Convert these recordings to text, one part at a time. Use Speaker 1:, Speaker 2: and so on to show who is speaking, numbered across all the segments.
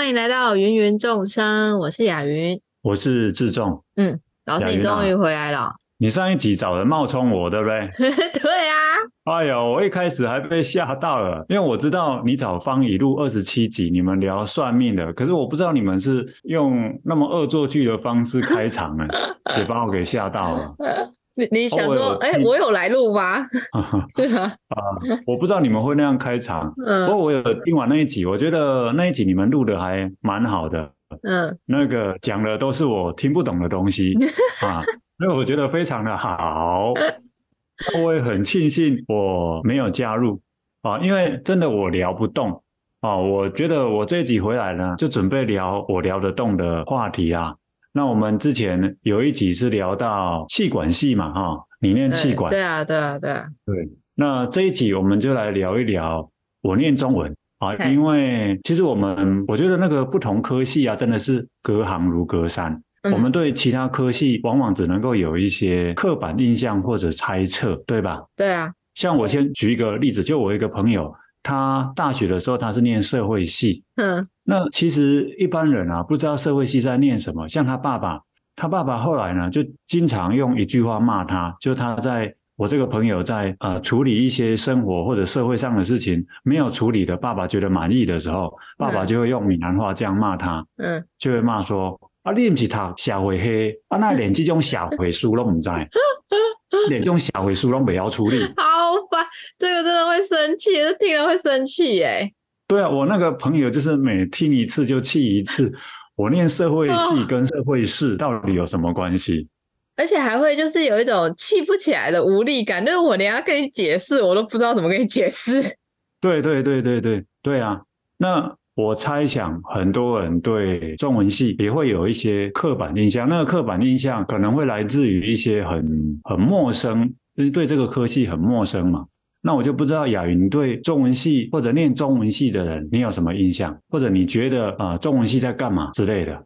Speaker 1: 欢迎来到芸芸众生，我是雅云，
Speaker 2: 我是志仲。
Speaker 1: 嗯，老师，你终于回来了。
Speaker 2: 你上一集找人冒充我，对不对？
Speaker 1: 对啊。
Speaker 2: 哎呦，我一开始还被吓到了，因为我知道你找方以录二十七集，你们聊算命的，可是我不知道你们是用那么恶作剧的方式开场呢，也把我给吓到了。
Speaker 1: 你你想说，哎、哦，我有来录吗？是啊？
Speaker 2: 啊，我不知道你们会那样开场。嗯。不过我有听完那一集，我觉得那一集你们录的还蛮好的。嗯。那个讲的都是我听不懂的东西 啊。所以我觉得非常的好，我也很庆幸我没有加入啊，因为真的我聊不动啊。我觉得我这一集回来呢，就准备聊我聊得动的话题啊。那我们之前有一集是聊到气管系嘛，哈，你念气管，
Speaker 1: 对啊，对啊，对啊，
Speaker 2: 对。那这一集我们就来聊一聊我念中文啊，因为其实我们我觉得那个不同科系啊，真的是隔行如隔山。我们对其他科系往往只能够有一些刻板印象或者猜测，对吧？
Speaker 1: 对啊。
Speaker 2: 像我先举一个例子，就我一个朋友，他大学的时候他是念社会系，嗯，那其实一般人啊不知道社会系在念什么。像他爸爸，他爸爸后来呢就经常用一句话骂他，就他在我这个朋友在呃处理一些生活或者社会上的事情没有处理的，爸爸觉得满意的时候，爸爸就会用闽南话这样骂他，嗯，就会骂说。啊，你不是读社会黑，啊，那连这种社会书都唔知，连这种社会书都没要处理，
Speaker 1: 好烦，这个真的会生气，这听了会生气耶。
Speaker 2: 对啊，我那个朋友就是每听一次就气一次。我念社会系跟社会事到底有什么关系？
Speaker 1: 而且还会就是有一种气不起来的无力感，就是我连要跟你解释，我都不知道怎么跟你解释。
Speaker 2: 对对对对对对啊，那。我猜想很多人对中文系也会有一些刻板印象，那个刻板印象可能会来自于一些很很陌生，就是对这个科系很陌生嘛。那我就不知道雅云对中文系或者念中文系的人，你有什么印象？或者你觉得啊，中文系在干嘛之类的？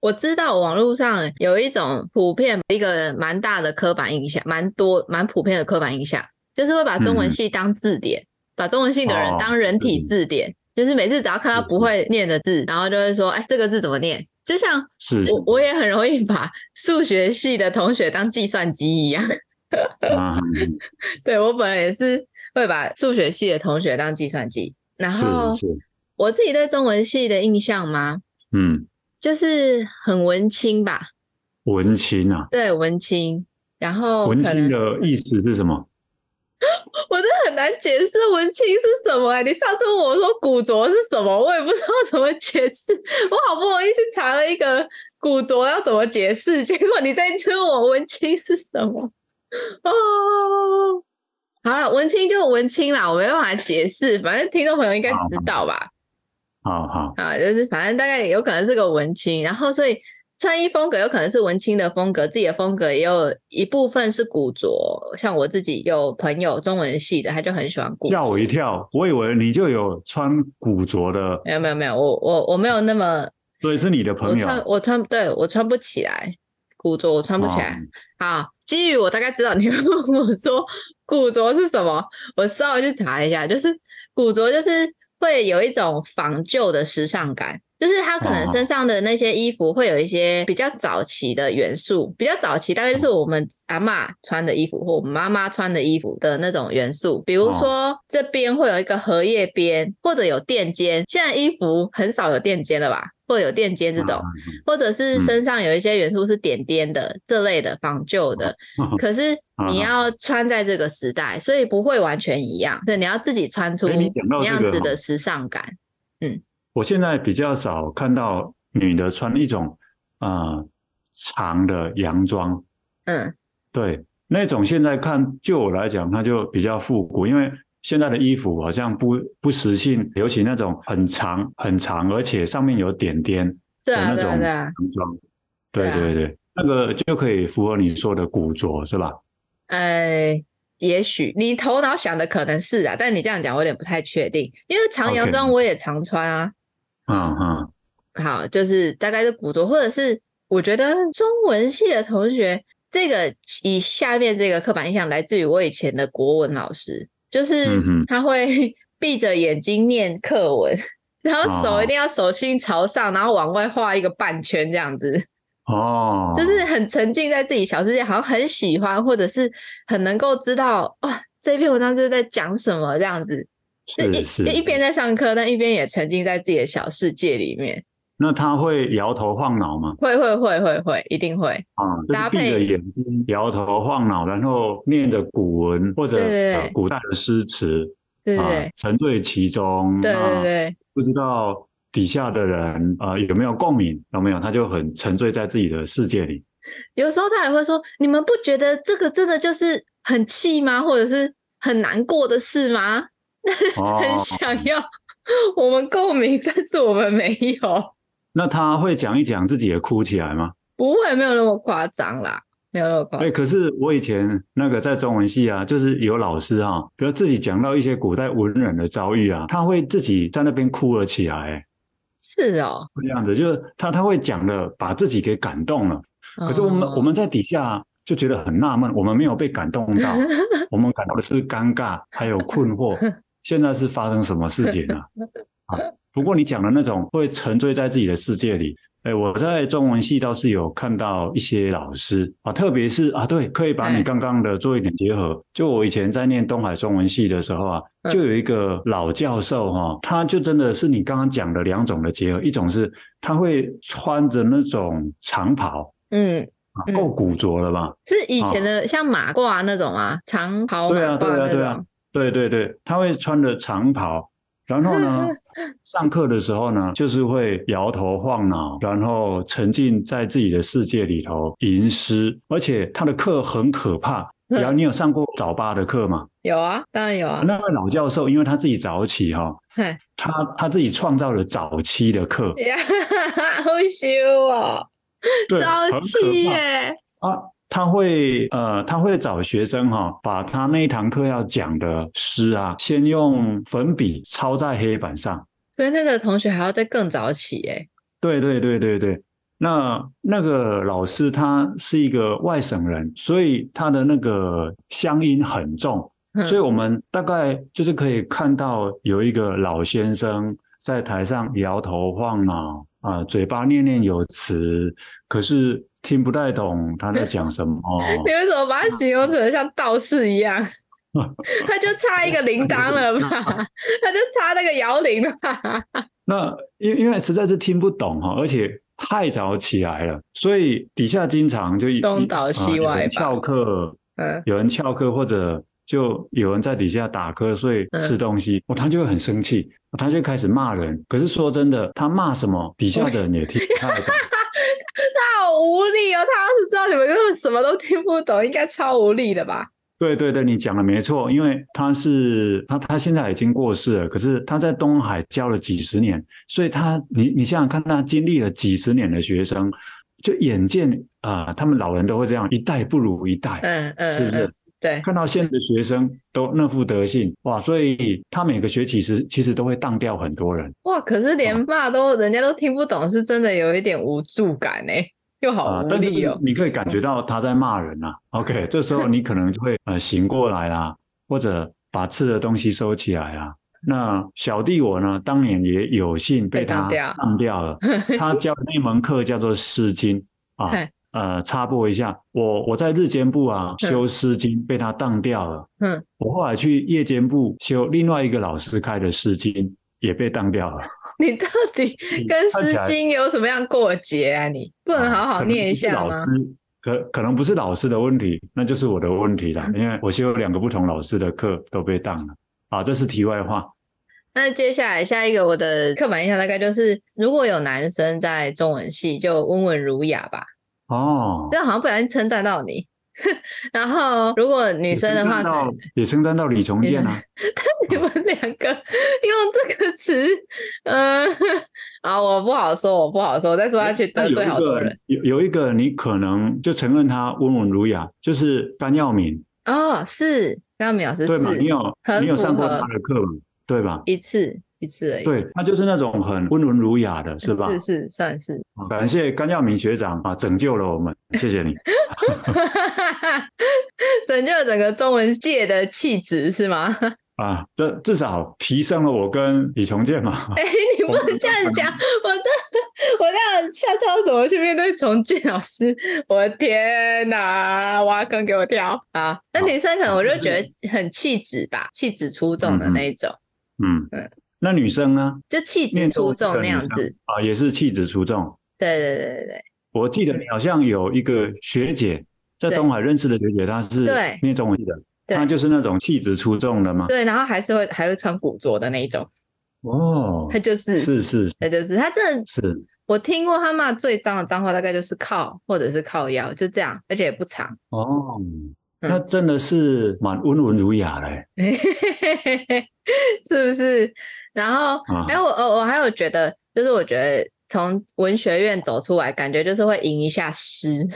Speaker 1: 我知道网络上有一种普遍一个蛮大的刻板印象，蛮多蛮普遍的刻板印象，就是会把中文系当字典，嗯、把中文系的人当人体字典。哦就是每次只要看到不会念的字，然后就会说：“哎，这个字怎么念？”就像我我也很容易把数学系的同学当计算机一样。啊对，我本来也是会把数学系的同学当计算机。然后我自己对中文系的印象吗？嗯，就是很文青吧。
Speaker 2: 文青啊？
Speaker 1: 对，文青。然后
Speaker 2: 文青的意思是什么？
Speaker 1: 我真的很难解释文青是什么哎、欸！你上次问我说古着是什么，我也不知道怎么解释。我好不容易去查了一个古着要怎么解释，结果你再问我文青是什么？哦，好了，文青就文青啦，我没办法解释，反正听众朋友应该知道吧？
Speaker 2: 好好
Speaker 1: 啊，就是反正大概有可能是个文青，然后所以。穿衣风格有可能是文青的风格，自己的风格也有一部分是古着。像我自己有朋友中文系的，他就很喜欢古着。
Speaker 2: 吓我一跳，我以为你就有穿古着的。
Speaker 1: 没有没有没有，我我我没有那么。
Speaker 2: 所以是你的朋友。我
Speaker 1: 穿我穿对我穿不起来古着，我穿不起来。哦、好，基于我大概知道你会问我说古着是什么，我稍微去查一下，就是古着就是会有一种仿旧的时尚感。就是他可能身上的那些衣服会有一些比较早期的元素，比较早期大概就是我们阿嬷穿的衣服或我们妈妈穿的衣服的那种元素，比如说这边会有一个荷叶边，或者有垫肩。现在衣服很少有垫肩了吧？或者有垫肩这种，或者是身上有一些元素是点点的这类的仿旧的。可是 你要穿在这个时代，所以不会完全一样。对，你要自己穿出那样子的时尚感。嗯。
Speaker 2: 我现在比较少看到女的穿一种呃长的洋装，嗯，对，那种现在看就我来讲，它就比较复古，因为现在的衣服好像不不时性，尤其那种很长很长，而且上面有点点的那种洋装，对对对，那个就可以符合你说的古着是吧？
Speaker 1: 呃，也许你头脑想的可能是啊，但你这样讲我有点不太确定，因为长洋装我也常穿啊。
Speaker 2: 嗯嗯，
Speaker 1: 好，就是大概是古着，或者是我觉得中文系的同学，这个以下面这个刻板印象来自于我以前的国文老师，就是他会 闭着眼睛念课文，然后手一定要手心朝上，然后往外画一个半圈这样子。
Speaker 2: 哦，
Speaker 1: 就是很沉浸在自己小世界，好像很喜欢，或者是很能够知道哇，这篇文章就是在讲什么这样子。
Speaker 2: 是是，是，
Speaker 1: 一边在上课，但一边也沉浸在自己的小世界里面。
Speaker 2: 那他会摇头晃脑吗？
Speaker 1: 会会会会会，一定会。
Speaker 2: 啊，就是闭着眼睛摇头晃脑，然后念着古文或者古代的诗词，
Speaker 1: 对对对，
Speaker 2: 沉醉其中。
Speaker 1: 对对对，
Speaker 2: 不知道底下的人啊、呃、有没有共鸣？有没有？他就很沉醉在自己的世界里。
Speaker 1: 有时候他也会说：“你们不觉得这个真的就是很气吗？或者是很难过的事吗？” 哦、很想要我们共鸣，但是我们没有。
Speaker 2: 那他会讲一讲自己也哭起来吗？
Speaker 1: 不会，没有那么夸张啦，没有那么夸张。
Speaker 2: 哎，可是我以前那个在中文系啊，就是有老师哈、啊，比如自己讲到一些古代文人的遭遇啊，他会自己在那边哭了起来。
Speaker 1: 是哦，
Speaker 2: 这样子，就是他他会讲的，把自己给感动了。可是我们、哦、我们在底下就觉得很纳闷，我们没有被感动到，我们感到的是尴尬，还有困惑。现在是发生什么事情了？啊？不过你讲的那种会沉醉在自己的世界里，哎，我在中文系倒是有看到一些老师啊，特别是啊，对，可以把你刚刚的做一点结合。就我以前在念东海中文系的时候啊，就有一个老教授哈，他就真的是你刚刚讲的两种的结合，一种是他会穿着那种长袍，嗯，够古着了吧？
Speaker 1: 是以前的像马褂那种啊，长袍马褂
Speaker 2: 对啊，对啊，对啊，对对对，他会穿着长袍。然后呢，上课的时候呢，就是会摇头晃脑，然后沉浸在自己的世界里头吟诗，而且他的课很可怕。然后你有上过早八的课吗？
Speaker 1: 有啊，当然有啊。
Speaker 2: 那位老教授，因为他自己早起哈、哦，他他自己创造了早期的课，
Speaker 1: 呀，好羞哦，早期耶
Speaker 2: 啊。他会呃，他会找学生哈、哦，把他那一堂课要讲的诗啊，先用粉笔抄在黑板上。
Speaker 1: 所以那个同学还要再更早起诶。
Speaker 2: 对对对对对，那那个老师他是一个外省人，所以他的那个乡音很重，所以我们大概就是可以看到有一个老先生在台上摇头晃脑啊、呃，嘴巴念念有词，可是。听不太懂他在讲什么。
Speaker 1: 你为什么把他形容成像道士一样？他就差一个铃铛了吧？他就差那个摇铃了吧？
Speaker 2: 那因因为实在是听不懂哈，而且太早起来了，所以底下经常就
Speaker 1: 东倒西歪，
Speaker 2: 翘课，嗯，有人翘课或者就有人在底下打瞌睡吃东西，哦，他就会很生气，他就开始骂人。可是说真的，他骂什么，底下的人也听不太懂。
Speaker 1: 他好无力哦！他要是知道你们根本什么都听不懂，应该超无力的吧？
Speaker 2: 对对对，你讲的没错，因为他是他他现在已经过世了，可是他在东海教了几十年，所以他你你想想看，他经历了几十年的学生，就眼见啊、呃，他们老人都会这样，一代不如一代，嗯嗯，是不是？
Speaker 1: 对，
Speaker 2: 看到现在的学生都那副德性，哇！所以他每个学期是其实都会当掉很多人，
Speaker 1: 哇！可是连骂都人家都听不懂，是真的有一点无助感呢，又好无力哦。
Speaker 2: 你可以感觉到他在骂人呐、啊。OK，这时候你可能就会呃醒过来啦，或者把吃的东西收起来啦。那小弟我呢，当年也有幸被他当掉了。他教的那门课叫做《诗经》啊。呃，插播一下，我我在日间部啊修《诗经》，被他当掉了。嗯，我后来去夜间部修另外一个老师开的《诗经》，也被当掉了。
Speaker 1: 你到底跟《诗经》有什么样过节啊？你不能好好念一下吗？
Speaker 2: 老师可可能不是老师的问题，那就是我的问题了。因为我修两个不同老师的课都被当了。啊，这是题外话。
Speaker 1: 那接下来下一个我的刻板印象大概就是，如果有男生在中文系，就温文儒雅吧。
Speaker 2: 哦，
Speaker 1: 这样好像不小心称赞到你。然后，如果女生的话，
Speaker 2: 也称赞到李崇建啊。
Speaker 1: 但你们两个用这个词，嗯，啊，我不好说，我不好说，我再说下去得罪好多人。
Speaker 2: 有有一个，你可能就承认他温文儒雅，就是甘耀敏。
Speaker 1: 哦，是甘耀敏老师，
Speaker 2: 对嘛？你有你有上过他的课吗？对吧？
Speaker 1: 一次。一次而已，
Speaker 2: 对，他就是那种很温文儒雅的，是吧？
Speaker 1: 是是，算是。
Speaker 2: 感谢甘耀明学长啊，拯救了我们，谢谢你。
Speaker 1: 拯救了整个中文界的气质是吗？
Speaker 2: 啊，这至少提升了我跟李崇建嘛。
Speaker 1: 哎、欸，你不能这样讲，我这我这样下次要怎么去面对崇建老师？我的天哪，挖坑给我跳啊！那女生可能我就觉得很气质吧，气质出众的那一种。
Speaker 2: 嗯嗯，那女生呢？
Speaker 1: 就气质出众那样子
Speaker 2: 啊，也是气质出众。
Speaker 1: 对对对对对。
Speaker 2: 我记得你好像有一个学姐在东海认识的学姐，她是念中文系的。她就是那种气质出众的嘛？
Speaker 1: 对，然后还是会还会穿古着的那一种。
Speaker 2: 哦，
Speaker 1: 她就是
Speaker 2: 是是，
Speaker 1: 她就是她真的
Speaker 2: 是
Speaker 1: 我听过他骂最脏的脏话，大概就是靠或者是靠腰，就这样，而且也不长。
Speaker 2: 哦，那真的是蛮温文儒雅的，
Speaker 1: 是不是？然后哎、啊，我我我还有觉得，就是我觉得。从文学院走出来，感觉就是会吟一下诗，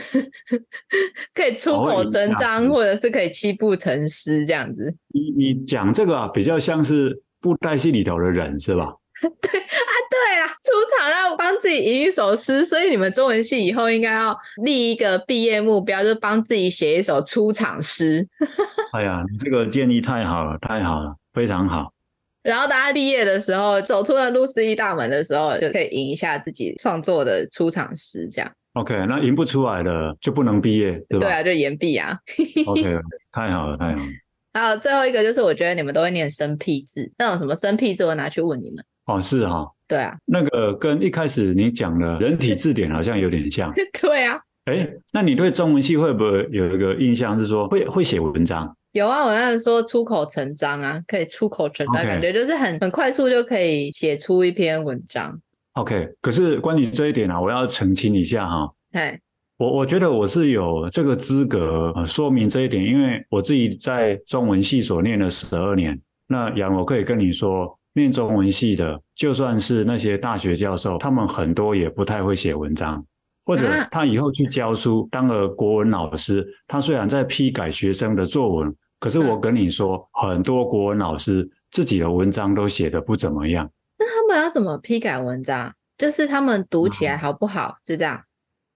Speaker 1: 可以出口成章，或者是可以七步成诗这样子。
Speaker 2: 你你讲这个啊，比较像是布袋戏里头的人是吧？
Speaker 1: 对啊，对啊，出场要帮自己吟一首诗，所以你们中文系以后应该要立一个毕业目标，就帮自己写一首出场诗。
Speaker 2: 哎呀，你这个建议太好了，太好了，非常好。
Speaker 1: 然后大家毕业的时候，走出了路思一大门的时候，就可以吟一下自己创作的出场诗，这样。
Speaker 2: OK，那吟不出来的就不能毕业，对吧？
Speaker 1: 对啊，就延毕啊。
Speaker 2: OK，太好了，太好了。
Speaker 1: 还有最后一个就是，我觉得你们都会念生僻字，那种什么生僻字，我拿去问你们。
Speaker 2: 哦，是哈、哦。
Speaker 1: 对啊。
Speaker 2: 那个跟一开始你讲的人体字典好像有点像。
Speaker 1: 对啊。
Speaker 2: 哎，那你对中文系会不会有一个印象是说会会写文章？
Speaker 1: 有啊，我那时说出口成章啊，可以出口成章，okay. 感觉就是很很快速就可以写出一篇文章。
Speaker 2: OK，可是关于这一点啊，我要澄清一下哈。
Speaker 1: 哎，
Speaker 2: 我我觉得我是有这个资格说明这一点，因为我自己在中文系所念了十二年。那杨，我可以跟你说，念中文系的，就算是那些大学教授，他们很多也不太会写文章，或者他以后去教书当了国文老师，他虽然在批改学生的作文。可是我跟你说，嗯，很多国文老师自己的文章都写得不怎么样。
Speaker 1: 那他们要怎么批改文章？就是他们读起来好不好？嗯，就这样。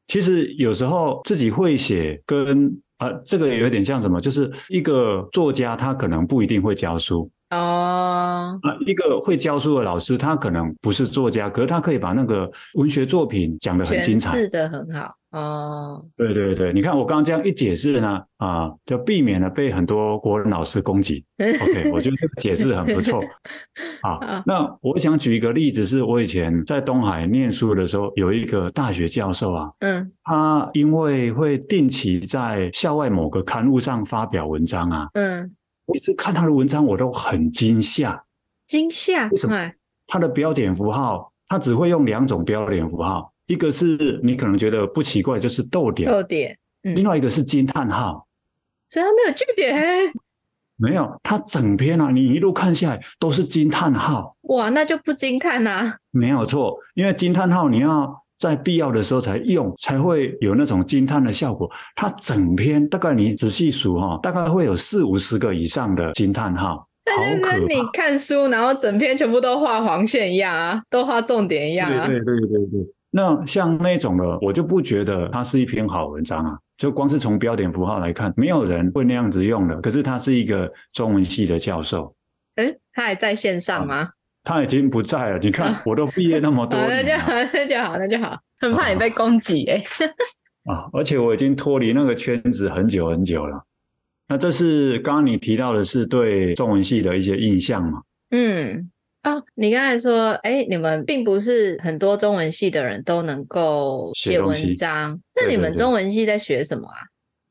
Speaker 2: 其实有时候自己会写，跟啊，这个有点像什么？就是一个作家，他可能不一定会教书。
Speaker 1: 哦，
Speaker 2: 啊，一个会教书的老师，他可能不是作家，可是他可以把那个文学作品讲得很精彩，
Speaker 1: 是的很好。哦，
Speaker 2: 对对对，你看我刚刚这样一解释呢，啊，就避免了被很多国人老师攻击。OK，我觉得这个解释很不错。啊，那我想举一个例子，是我以前在东海念书的时候，有一个大学教授啊，
Speaker 1: 嗯，
Speaker 2: 他因为会定期在校外某个刊物上发表文章啊，
Speaker 1: 嗯。
Speaker 2: 每次看他的文章，我都很惊吓。
Speaker 1: 惊吓？为什么？
Speaker 2: 他的标点符号，他只会用两种标点符号，一个是你可能觉得不奇怪，就是逗点。
Speaker 1: 逗点。嗯。
Speaker 2: 另外一个是惊叹号。
Speaker 1: 所以他没有句点。
Speaker 2: 没有，他整篇啊，你一路看下来都是惊叹号。
Speaker 1: 哇，那就不惊叹呐。
Speaker 2: 没有错，因为惊叹号你要。在必要的时候才用，才会有那种惊叹的效果。它整篇大概你仔细数哈，大概会有四五十个以上的惊叹号，
Speaker 1: 但是跟你看书，然后整篇全部都画黄线一样啊，都画重点一样啊。
Speaker 2: 对对对对对。那像那种的，我就不觉得它是一篇好文章啊。就光是从标点符号来看，没有人会那样子用的。可是他是一个中文系的教授，
Speaker 1: 诶，他还在线上吗？啊
Speaker 2: 他已经不在了，你看，我都毕业那么多年了，
Speaker 1: 那就好，那就好，那就好。很怕你被攻击哎。
Speaker 2: 啊，而且我已经脱离那个圈子很久很久了。那这是刚刚你提到的是对中文系的一些印象嘛？
Speaker 1: 嗯，哦，你刚才说，哎，你们并不是很多中文系的人都能够写文章。那你们中文系在学什么啊？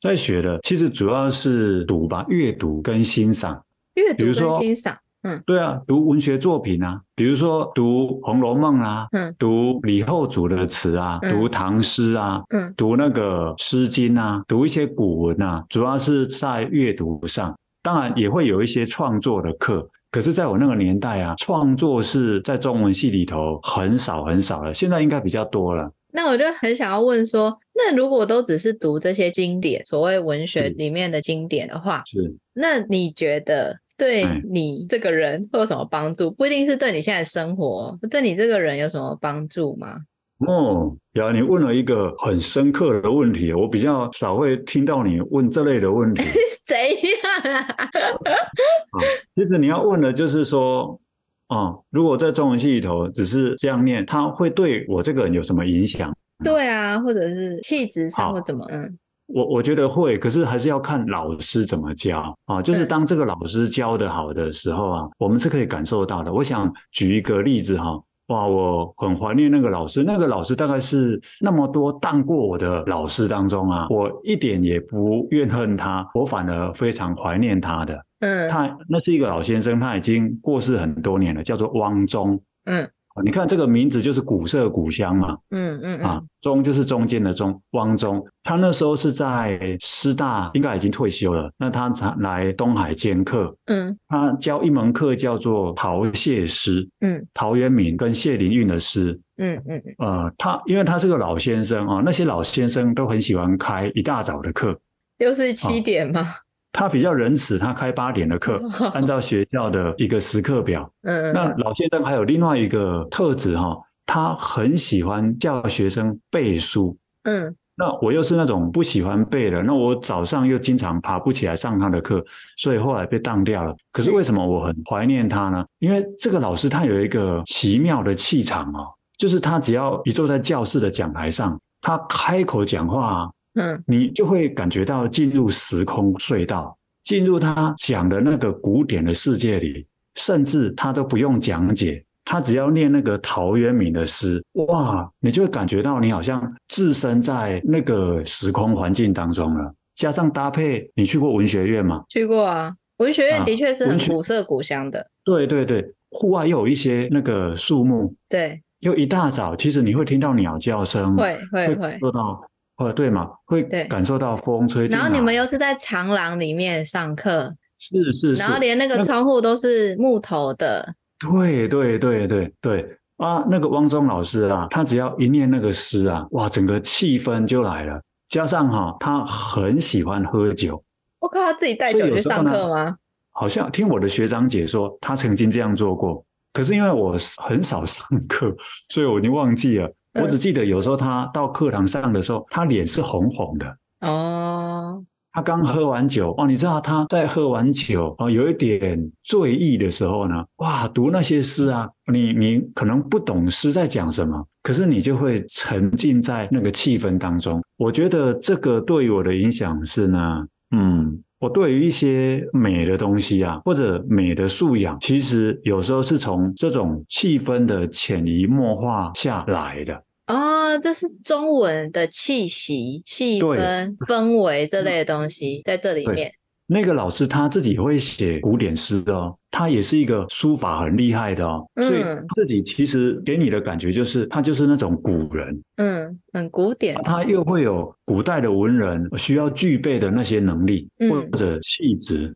Speaker 2: 在学的其实主要是读吧，阅读跟欣赏。
Speaker 1: 阅读跟欣赏。嗯，
Speaker 2: 对啊，读文学作品啊，比如说读《红楼梦》啊，
Speaker 1: 嗯，
Speaker 2: 读李后主的词啊，嗯、读唐诗啊，
Speaker 1: 嗯，
Speaker 2: 读那个《诗经》啊，读一些古文啊，主要是在阅读上。当然也会有一些创作的课，可是在我那个年代啊，创作是在中文系里头很少很少了，现在应该比较多了。
Speaker 1: 那我就很想要问说，那如果都只是读这些经典，所谓文学里面的经典的话，
Speaker 2: 是，
Speaker 1: 那你觉得？对你这个人会有什么帮助？不一定是对你现在生活，对你这个人有什么帮助吗？
Speaker 2: 哦，呀，你问了一个很深刻的问题，我比较少会听到你问这类的问题。
Speaker 1: 谁呀？
Speaker 2: 啊，其实你要问的就是说，哦，如果在中文系里头只是这样念，它会对我这个人有什么影响？
Speaker 1: 对啊，或者是气质上或怎么？嗯，
Speaker 2: 我我觉得会，可是还是要看老师怎么教啊。就是当这个老师教得好的时候啊，嗯、我们是可以感受到的。我想举一个例子哈。哇，我很怀念那个老师。那个老师大概是那么多当过我的老师当中啊，我一点也不怨恨他，我反而非常怀念他的。嗯，他那是一个老先生，他已经过世很多年了，叫做汪中。嗯。你看这个名字就是古色古香嘛，嗯嗯，嗯。啊，中就是中间的中，汪中，他那时候是在师大，应该已经退休了。那他才来东海兼课，嗯，他教一门课叫做陶谢诗，嗯，陶渊明跟谢灵运的诗，嗯嗯，呃，他因为他是个老先生啊，那些老先生都很喜欢开一大早的课，
Speaker 1: 又是七点吗？啊
Speaker 2: 他比较仁慈，他开八点的课，按照学校的一个时刻表。嗯，那老先生还有另外一个特质哈，他很喜欢叫学生背书。嗯，那我又是那种不喜欢背的，那我早上又经常爬不起来上他的课，所以后来被当掉了。可是为什么我很怀念他呢？因为这个老师他有一个奇妙的气场哦，就是他只要一坐在教室的讲台上，他开口讲话。嗯，你就会感觉到进入时空隧道，进入他讲的那个古典的世界里，甚至他都不用讲解，他只要念那个陶渊明的诗，哇，你就会感觉到你好像置身在那个时空环境当中了。加上搭配，你去过文学院吗？
Speaker 1: 去过啊，文学院的确是很古色古香的。啊，
Speaker 2: 对对对，户外又有一些那个树木，
Speaker 1: 对，
Speaker 2: 又一大早，其实你会听到鸟叫声，
Speaker 1: 会会会
Speaker 2: 做到。哦，对嘛，会感受到风吹进。
Speaker 1: 然后你们又是在长廊里面上课，
Speaker 2: 是是是，
Speaker 1: 然后连那个窗户都是木头的。
Speaker 2: 对对对对对啊，那个汪松老师啊，他只要一念那个诗啊，哇，整个气氛就来了。加上哈、啊，他很喜欢喝酒。
Speaker 1: 我靠，他自己带酒去上课吗？
Speaker 2: 好像听我的学长姐说，他曾经这样做过。可是因为我很少上课，所以我已经忘记了。我只记得有时候他到课堂上的时候，他脸是红红的。哦，他刚喝完酒哦，你知道他在喝完酒哦，有一点醉意的时候呢，哇，读那些诗啊，你你可能不懂诗在讲什么，可是你就会沉浸在那个气氛当中。我觉得这个对于我的影响是呢，嗯。我对于一些美的东西啊，或者美的素养，其实有时候是从这种气氛的潜移默化下来的。
Speaker 1: 哦，这是中文的气息、气氛、氛围这类的东西在这里面。
Speaker 2: 那个老师他自己会写古典诗的哦，他也是一个书法很厉害的哦，所以自己其实给你的感觉就是他就是那种古人，
Speaker 1: 嗯，很古典。
Speaker 2: 他又会有古代的文人需要具备的那些能力或者气质，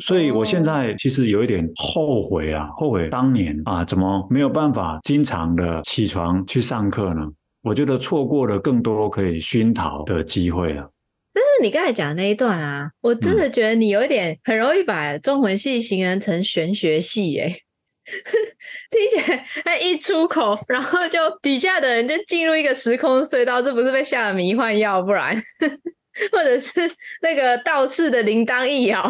Speaker 2: 所以我现在其实有一点后悔啊，后悔当年啊，怎么没有办法经常的起床去上课呢？我觉得错过了更多可以熏陶的机会了。
Speaker 1: 但是你刚才讲的那一段啊，我真的觉得你有一点很容易把中文系形容成玄学系耶，听起来他一出口，然后就底下的人就进入一个时空隧道，这不是被下了迷幻药，不然 或者是那个道士的铃铛一摇，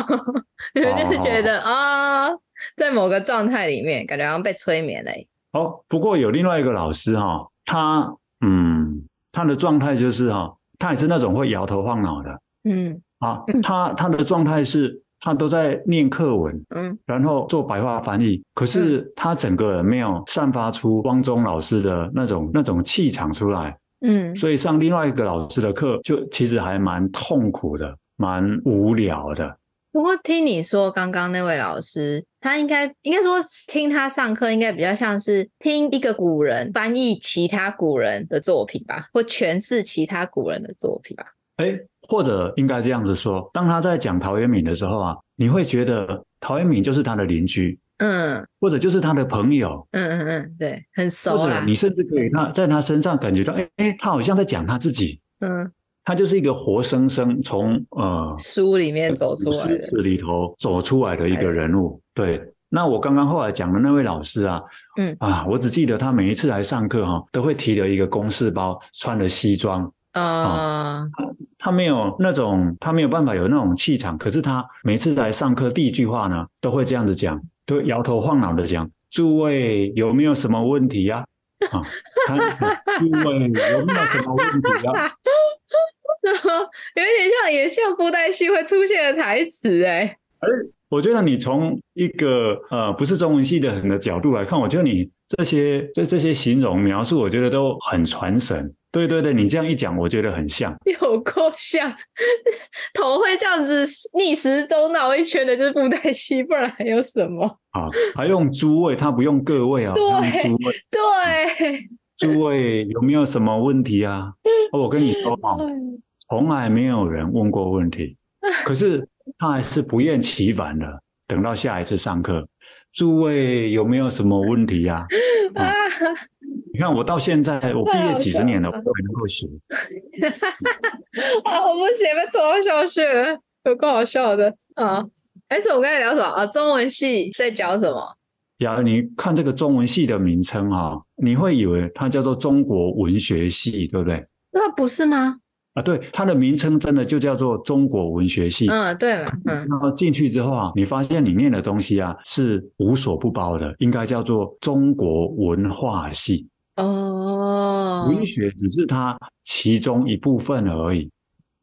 Speaker 1: 你们就是觉得啊、哦，在某个状态里面，感觉好像被催眠了。
Speaker 2: 哦，不过有另外一个老师哈，他嗯，他的状态就是哈。他也是那种会摇头晃脑的，嗯，啊，他他的状态是，他都在念课文，嗯，然后做白话翻译，可是他整个人没有散发出汪中老师的那种那种气场出来，嗯，所以上另外一个老师的课就其实还蛮痛苦的，蛮无聊的。
Speaker 1: 不过听你说，刚刚那位老师，他应该应该说听他上课，应该比较像是听一个古人翻译其他古人的作品吧，或诠释其他古人的作品吧。
Speaker 2: 哎，或者应该这样子说，当他在讲陶渊明的时候啊，你会觉得陶渊明就是他的邻居，嗯，或者就是他的朋友，
Speaker 1: 嗯嗯嗯，对，很熟啦。
Speaker 2: 或者你甚至可以他在他身上感觉到，哎哎，他好像在讲他自己，嗯。他就是一个活生生从呃
Speaker 1: 书里面走出来的，诗词
Speaker 2: 里头走出来的一个人物。对，那我刚刚后来讲的那位老师啊，嗯啊，我只记得他每一次来上课哈，都会提着一个公事包，穿着西装，
Speaker 1: 啊，
Speaker 2: 他他没有那种，他没有办法有那种气场。可是他每次来上课，第一句话呢，都会这样子讲，都摇头晃脑的讲：“诸位有没有什么问题呀？”啊，他诸位有没有什么问题呀？
Speaker 1: 有一点像，也像布袋戏会出现的台词哎。
Speaker 2: 我觉得你从一个呃不是中文系的人的角度来看，我觉得你这些这这些形容描述，我觉得都很传神。对对对，你这样一讲，我觉得很像，
Speaker 1: 有够像，头会这样子逆时钟绕一圈的，就是布袋戏，不然还有什么？
Speaker 2: 啊，还用诸位，他不用各位啊，
Speaker 1: 对，
Speaker 2: 诸位，
Speaker 1: 对，
Speaker 2: 诸位有没有什么问题啊？我跟你说啊，从来没有人问过问题，可是。他还是不厌其烦的，等到下一次上课，诸位有没有什么问题呀、啊啊？你看我到现在，我毕业几十年了，我都还能够学。
Speaker 1: 啊，我不行，被拖到小学，有够好笑的啊！而且我刚才聊什么啊？中文系在讲什么？
Speaker 2: 呀，你看这个中文系的名称哈，你会以为它叫做中国文学系，对不对？
Speaker 1: 那不是吗？
Speaker 2: 啊，对，它的名称真的就叫做中国文学系。
Speaker 1: 嗯，对嘛，嗯。
Speaker 2: 那么进去之后啊，你发现里面的东西啊是无所不包的，应该叫做中国文化系。
Speaker 1: 哦，
Speaker 2: 文学只是它其中一部分而已。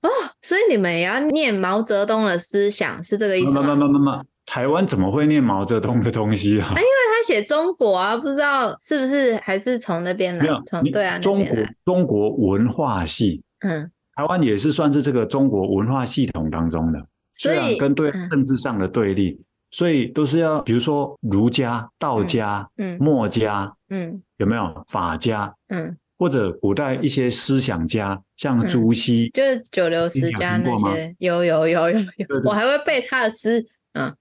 Speaker 1: 哦，所以你们也要念毛泽东的思想，是这个意思
Speaker 2: 吗？台湾怎么会念毛泽东的东西啊？啊，因为
Speaker 1: 他写中国啊，不知道是不是还是从那边来？从对啊，
Speaker 2: 中国中国文化系。嗯。台湾也是算是这个中国文化系统当中的，虽然跟对政治上的对立，嗯、所以都是要，比如说儒家、道家、嗯、墨家，嗯，有没有？法家？嗯，或者古代一些思想家，像朱熹，
Speaker 1: 就是九流十家那些，有有有有有，我还会背他的诗，嗯，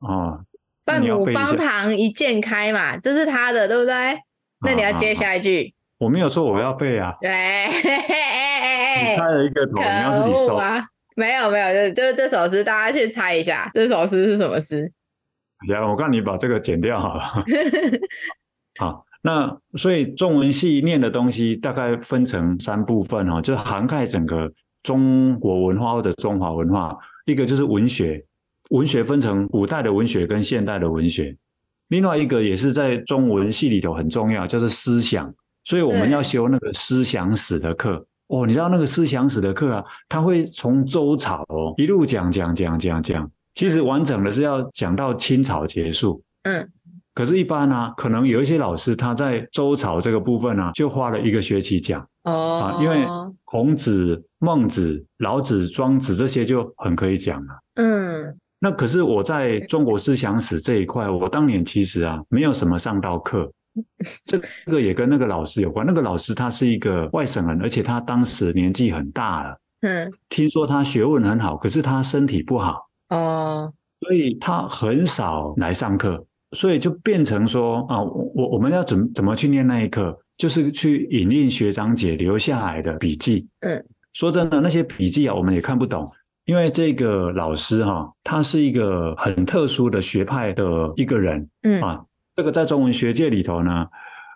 Speaker 2: 哦，
Speaker 1: 半亩方塘一鉴开嘛，这是他的，对不对？那你要接下一句。
Speaker 2: 我没有说我要背啊，
Speaker 1: 对，你
Speaker 2: 开了一个头，你要自己收
Speaker 1: 啊？没有没有，就就是这首诗，大家去猜一下，这首诗是什么诗？
Speaker 2: 呀，我看你把这个剪掉好了。好，那所以中文系念的东西大概分成三部分哈，就是涵盖整个中国文化或者中华文化。一个就是文学，文学分成古代的文学跟现代的文学。另外一个也是在中文系里头很重要，就是思想。所以我们要修那个思想史的课哦，你知道那个思想史的课啊，他会从周朝哦一路讲讲讲讲讲，其实完整的是要讲到清朝结束。嗯，可是，一般呢、啊，可能有一些老师他在周朝这个部分呢、啊，就花了一个学期讲哦啊，因为孔子、孟子、老子、庄子这些就很可以讲了。嗯，那可是我在中国思想史这一块，我当年其实啊，没有什么上到课。这个也跟那个老师有关。那个老师他是一个外省人，而且他当时年纪很大了。嗯，听说他学问很好，可是他身体不好。哦，所以他很少来上课，所以就变成说啊，我我们要怎怎么去念那一课，就是去引用学长姐留下来的笔记。嗯，说真的，那些笔记啊，我们也看不懂，因为这个老师哈、啊，他是一个很特殊的学派的一个人。嗯啊。这个在中文学界里头呢，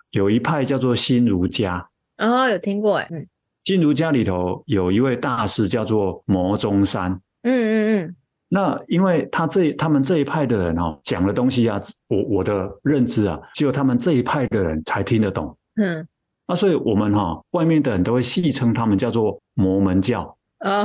Speaker 2: 有一派叫做新儒家。
Speaker 1: 哦，有听过哎。嗯，
Speaker 2: 新儒家里头有一位大师叫做牟中山。嗯嗯嗯。那因为他这他们这一派的人哦，讲的东西啊，我我的认知啊，只有他们这一派的人才听得懂。嗯。那所以我们哈、哦，外面的人都会戏称他们叫做摩门教。哦。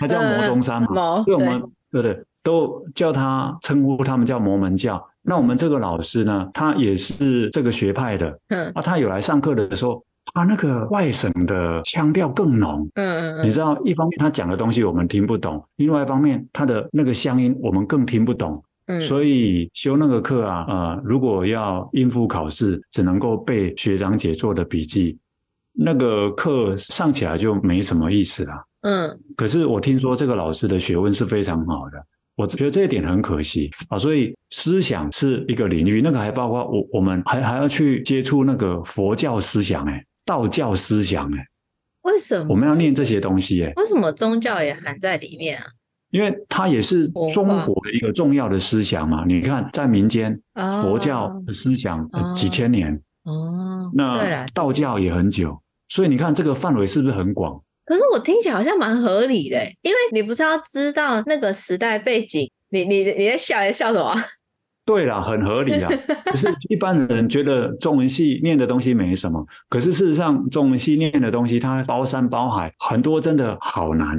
Speaker 2: 他叫 摩中山嘛。所以我们对对，都叫他称呼他们叫摩门教。那我们这个老师呢，他也是这个学派的，嗯，啊，他有来上课的时候，他那个外省的腔调更浓，嗯嗯，你知道，一方面他讲的东西我们听不懂，另外一方面他的那个乡音我们更听不懂，嗯，所以修那个课啊，呃，如果要应付考试，只能够背学长姐做的笔记，那个课上起来就没什么意思了，嗯，可是我听说这个老师的学问是非常好的。我觉得这一点很可惜啊，所以思想是一个领域，那个还包括我，我们还还要去接触那个佛教思想，哎，道教思想，哎，
Speaker 1: 为什么
Speaker 2: 我们要念这些东西？哎，
Speaker 1: 为什么宗教也含在里面啊？
Speaker 2: 因为它也是中国的一个重要的思想嘛。你看，在民间，佛教的思想几千年，哦，那道教也很久，所以你看这个范围是不是很广？
Speaker 1: 可是我听起来好像蛮合理的，因为你不是要知道那个时代背景，你你你在笑，你在笑什么？
Speaker 2: 对啦，很合理啦。就是一般人觉得中文系念的东西没什么，可是事实上中文系念的东西，它包山包海，很多真的好难。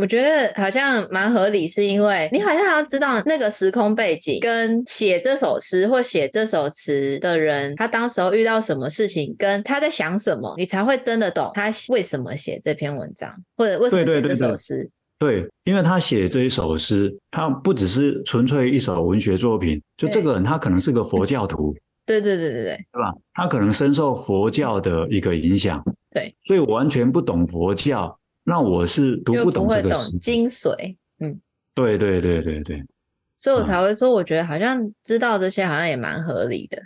Speaker 1: 我觉得好像蛮合理，是因为你好像要知道那个时空背景，跟写这首诗或写这首词的人，他当时候遇到什么事情，跟他在想什么，你才会真的懂他为什么写这篇文章，或者为什么写这首诗。对。对对对
Speaker 2: 对，因为他写这一首诗，他不只是纯粹一首文学作品，就这个人他可能是个佛教徒，
Speaker 1: 对对对对对，
Speaker 2: 对吧？他可能深受佛教的一个影响，
Speaker 1: 对，
Speaker 2: 所以我完全不懂佛教，那我是读不懂这个
Speaker 1: 懂精髓，嗯，
Speaker 2: 对对对对对，
Speaker 1: 所以我才会说，我觉得好像知道这些好像也蛮合理的，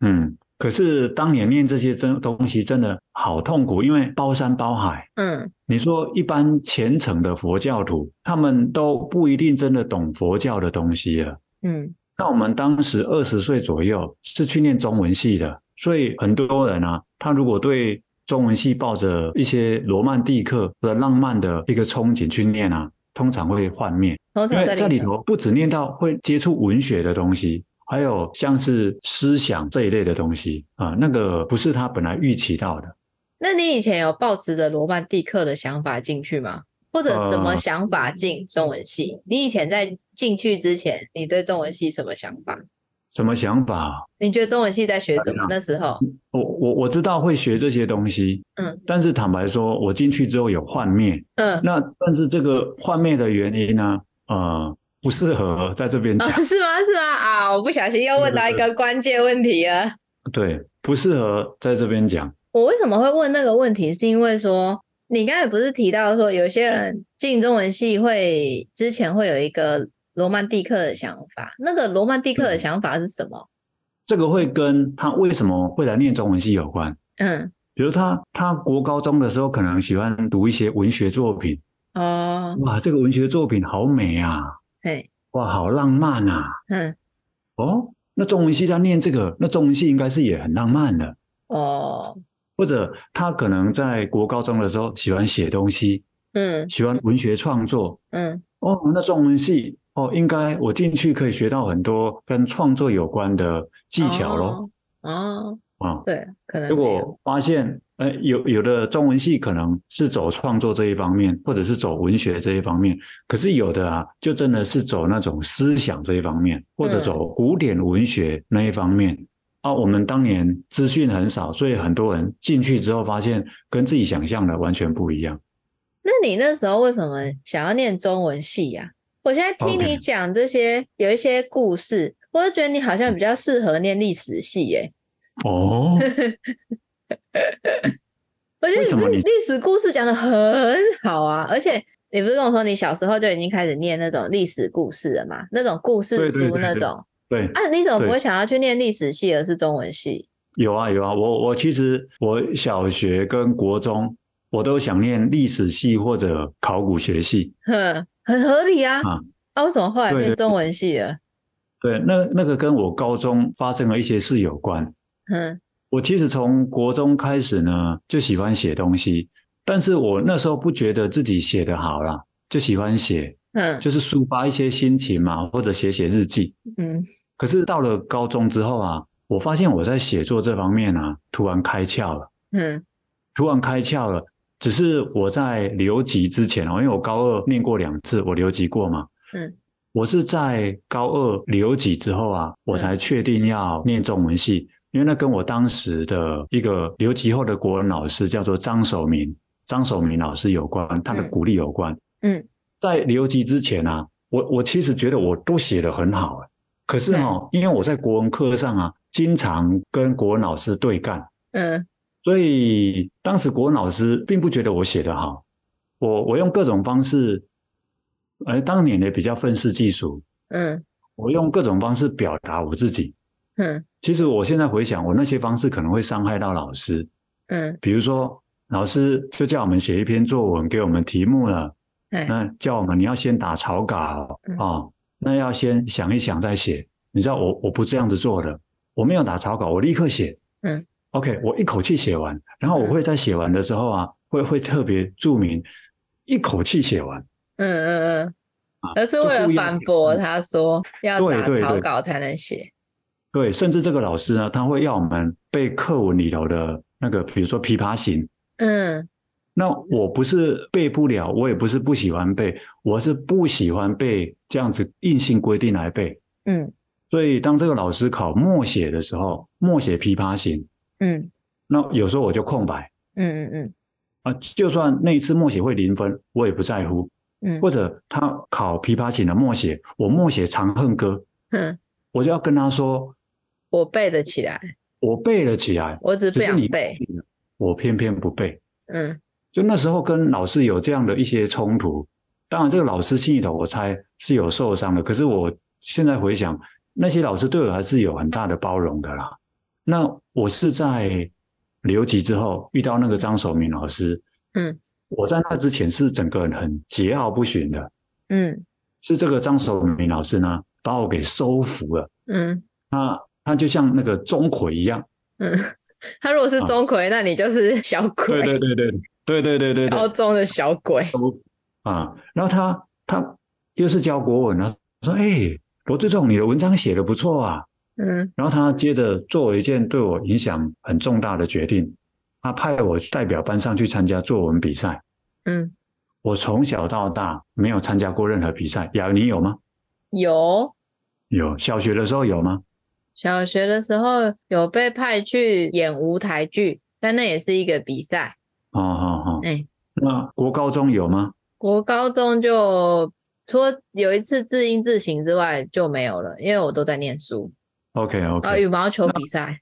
Speaker 2: 嗯。可是当年念这些真东西真的好痛苦，因为包山包海。
Speaker 1: 嗯，
Speaker 2: 你说一般虔诚的佛教徒，他们都不一定真的懂佛教的东西了。
Speaker 1: 嗯，
Speaker 2: 那我们当时二十岁左右是去念中文系的，所以很多人啊，他如果对中文系抱着一些罗曼蒂克的浪漫的一个憧憬去念啊，通常会幻灭，因为这里头不只念到会接触文学的东西。还有像是思想这一类的东西啊，那个不是他本来预期到的。
Speaker 1: 那你以前有抱持着罗曼蒂克的想法进去吗？或者什么想法进中文系？呃，你以前在进去之前，你对中文系什么想法？
Speaker 2: 什么想法？
Speaker 1: 你觉得中文系在学什么？那时候，
Speaker 2: 我我我知道会学这些东西，
Speaker 1: 嗯，
Speaker 2: 但是坦白说，我进去之后有幻灭，
Speaker 1: 嗯，
Speaker 2: 那但是这个幻灭的原因呢？呃。不适合在这边讲。
Speaker 1: 哦，是吗？是吗？啊，我不小心又问到一个关键问题了。
Speaker 2: 对，不适合在这边讲。
Speaker 1: 我为什么会问那个问题？是因为说你刚才不是提到说有些人进中文系会之前会有一个罗曼蒂克的想法，那个罗曼蒂克的想法是什么？
Speaker 2: 这个会跟他为什么会来念中文系有关。
Speaker 1: 嗯，
Speaker 2: 比如他他国高中的时候可能喜欢读一些文学作品。
Speaker 1: 哦，
Speaker 2: 哇，这个文学作品好美啊！
Speaker 1: 对，
Speaker 2: 哇，好浪漫啊！
Speaker 1: 嗯，
Speaker 2: 哦，那中文系在念这个，那中文系应该是也很浪漫的
Speaker 1: 哦。
Speaker 2: 或者他可能在国高中的时候喜欢写东西，
Speaker 1: 嗯，
Speaker 2: 喜欢文学创作，
Speaker 1: 嗯，
Speaker 2: 哦，那中文系哦，应该我进去可以学到很多跟创作有关的技巧咯。
Speaker 1: 哦，哦，
Speaker 2: 哦，
Speaker 1: 对，可能
Speaker 2: 如果发现。呃，有有的中文系可能是走创作这一方面，或者是走文学这一方面，可是有的啊，就真的是走那种思想这一方面，或者走古典文学那一方面。嗯、啊，我们当年资讯很少，所以很多人进去之后发现跟自己想象的完全不一样。
Speaker 1: 那你那时候为什么想要念中文系呀、啊？我现在听你讲这些，有一些故事，我就觉得你好像比较适合念历史系耶。
Speaker 2: 哦。
Speaker 1: 我觉得你历史故事讲的很好啊，而且你不是跟我说你小时候就已经开始念那种历史故事了吗？那种故事书那
Speaker 2: 种。对，
Speaker 1: 啊，你怎么不会想要去念历史系，而是中文系？
Speaker 2: 有啊有啊，我我其实我小学跟国中我都想念历史系或者考古学系，
Speaker 1: 哼，很合理啊。啊，啊为什么后来变中文系了？
Speaker 2: 对，那那个跟我高中发生了一些事有关。
Speaker 1: 嗯。
Speaker 2: 我其实从国中开始呢，就喜欢写东西，但是我那时候不觉得自己写得好啦，就喜欢写，
Speaker 1: 嗯，
Speaker 2: 就是抒发一些心情嘛，或者写写日记，
Speaker 1: 嗯。
Speaker 2: 可是到了高中之后啊，我发现我在写作这方面啊，突然开窍了，
Speaker 1: 嗯，
Speaker 2: 突然开窍了。只是我在留级之前哦，因为我高二念过两次，我留级过嘛，
Speaker 1: 嗯，
Speaker 2: 我是在高二留级之后啊，我才确定要念中文系。因为那跟我当时的一个留级后的国文老师叫做张守明，张守明老师有关，他的鼓励有关。
Speaker 1: 嗯，
Speaker 2: 在留级之前啊，我我其实觉得我都写得很好，可是哈、哦，因为我在国文课上啊，经常跟国文老师对干，
Speaker 1: 嗯，
Speaker 2: 所以当时国文老师并不觉得我写得好，我我用各种方式，而当年也比较愤世嫉俗，
Speaker 1: 嗯，
Speaker 2: 我用各种方式表达我自己。
Speaker 1: 嗯，
Speaker 2: 其实我现在回想，我那些方式可能会伤害到老师。
Speaker 1: 嗯，
Speaker 2: 比如说，老师就叫我们写一篇作文，给我们题目了。
Speaker 1: 嗯，
Speaker 2: 那叫我们你要先打草稿啊，
Speaker 1: 嗯
Speaker 2: 哦，那要先想一想再写。你知道我我不这样子做的，我没有打草稿，我立刻写。
Speaker 1: 嗯，
Speaker 2: OK，我一口气写完，然后我会在写完的时候啊，嗯、会会特别注明一口气写完。
Speaker 1: 嗯嗯嗯，而是为了反驳他说要打草稿才能
Speaker 2: 写。对，甚至这个老师呢，他会要我们背课文里头的那个，比如说《琵琶行》。嗯。那我不是背不了，我也不是不喜欢背，我是不喜欢背这样子硬性规定来背。嗯，所以当这个老师考默写的时候，默写《琵琶行》，嗯，那有时候我就空白。嗯嗯嗯，啊，就算那一次默写会零分，我也不在乎。嗯，或者他考《琵琶行》的默写，我默写《长恨歌》，嗯，我就要跟他说，
Speaker 1: 我背得起来，
Speaker 2: 我背得起来，
Speaker 1: 我只是不想背，
Speaker 2: 我偏偏不背。嗯。就那时候跟老师有这样的一些冲突，当然这个老师心里头我猜是有受伤的。可是我现在回想，那些老师对我还是有很大的包容的啦。那我是在留级之后遇到那个张守明老师，嗯，我在那之前是整个人很桀骜不驯的，嗯，是这个张守明老师呢把我给收服了，嗯，他他就像那个钟馗一样，
Speaker 1: 嗯，他如果是钟馗，啊，那你就是小鬼，
Speaker 2: 对对对对。对对对对，
Speaker 1: 高中的小鬼
Speaker 2: 啊，然后他他又是教国文啊，说哎，罗志仲，你的文章写得不错啊，嗯，然后他接着做了一件对我影响很重大的决定，他派我代表班上去参加作文比赛，嗯，我从小到大没有参加过任何比赛，雅你有吗？
Speaker 1: 有，
Speaker 2: 有，小学的时候有吗？
Speaker 1: 小学的时候有被派去演舞台剧，但那也是一个比赛。
Speaker 2: 哦，哦哦，哎，那国高中有吗？
Speaker 1: 国高中就除了有一次字音字形之外就没有了，因为我都在念书。
Speaker 2: OK OK。
Speaker 1: 啊，羽毛球比赛。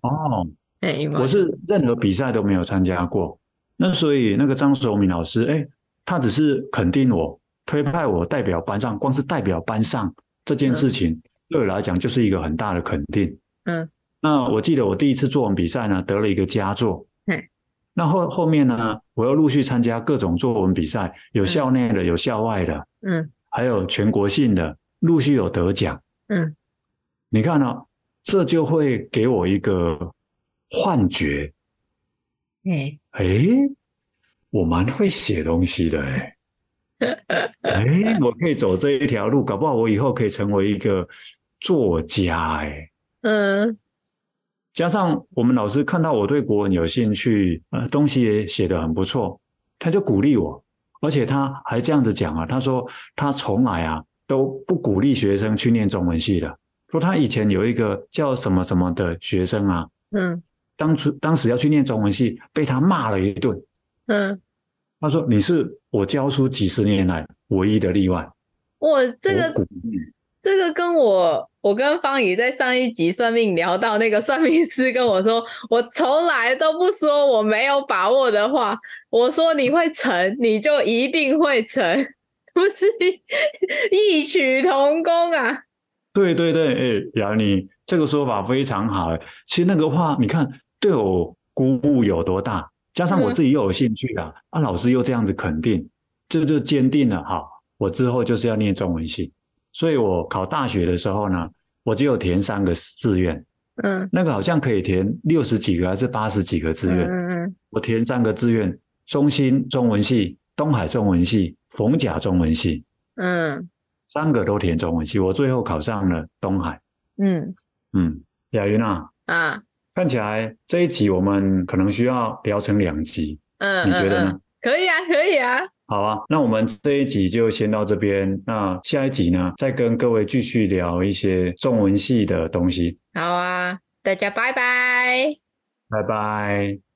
Speaker 2: 哦，哎，羽毛球。我是任何比赛都没有参加过，那所以那个张守明老师，哎，他只是肯定我，推派我代表班上，光是代表班上这件事情，嗯、对我来讲就是一个很大的肯定。嗯，那我记得我第一次作文比赛呢，得了一个佳作。那后后面呢，我又陆续参加各种作文比赛，有校内的，有校外的，嗯，还有全国性的，陆续有得奖，嗯，你看呢、哦，这就会给我一个幻觉，哎。哎，我蛮会写东西的哎，哎，我可以走这一条路，搞不好我以后可以成为一个作家哎，嗯。加上我们老师看到我对国文有兴趣，呃，东西也写得很不错，他就鼓励我，而且他还这样子讲啊，他说他从来啊都不鼓励学生去念中文系的，说他以前有一个叫什么什么的学生啊，嗯，当初当时要去念中文系，被他骂了一顿，嗯，他说你是我教书几十年来唯一的例外，
Speaker 1: 我这个。这个跟我，我跟方宇在上一集算命聊到那个算命师跟我说，我从来都不说我没有把握的话，我说你会成，你就一定会成，不是异曲同工啊？
Speaker 2: 对对对，哎，雅你这个说法非常好。其实那个话，你看对我鼓舞有多大，加上我自己又有兴趣啊，嗯、啊，老师又这样子肯定，这就坚定了哈，我之后就是要念中文系。所以我考大学的时候呢，我只有填三个志愿，嗯，那个好像可以填六十几个还是八十几个志愿，嗯嗯，我填三个志愿：中心中文系、东海中文系、逢甲中文系，嗯，三个都填中文系，我最后考上了东海，嗯嗯，雅云啊，啊，看起来这一集我们可能需要聊成两集，嗯，你觉得呢？
Speaker 1: 可以啊，可以啊。
Speaker 2: 好啊，那我们这一集就先到这边。那下一集呢，再跟各位继续聊一些中文系的东西。
Speaker 1: 好啊，大家拜拜，
Speaker 2: 拜拜。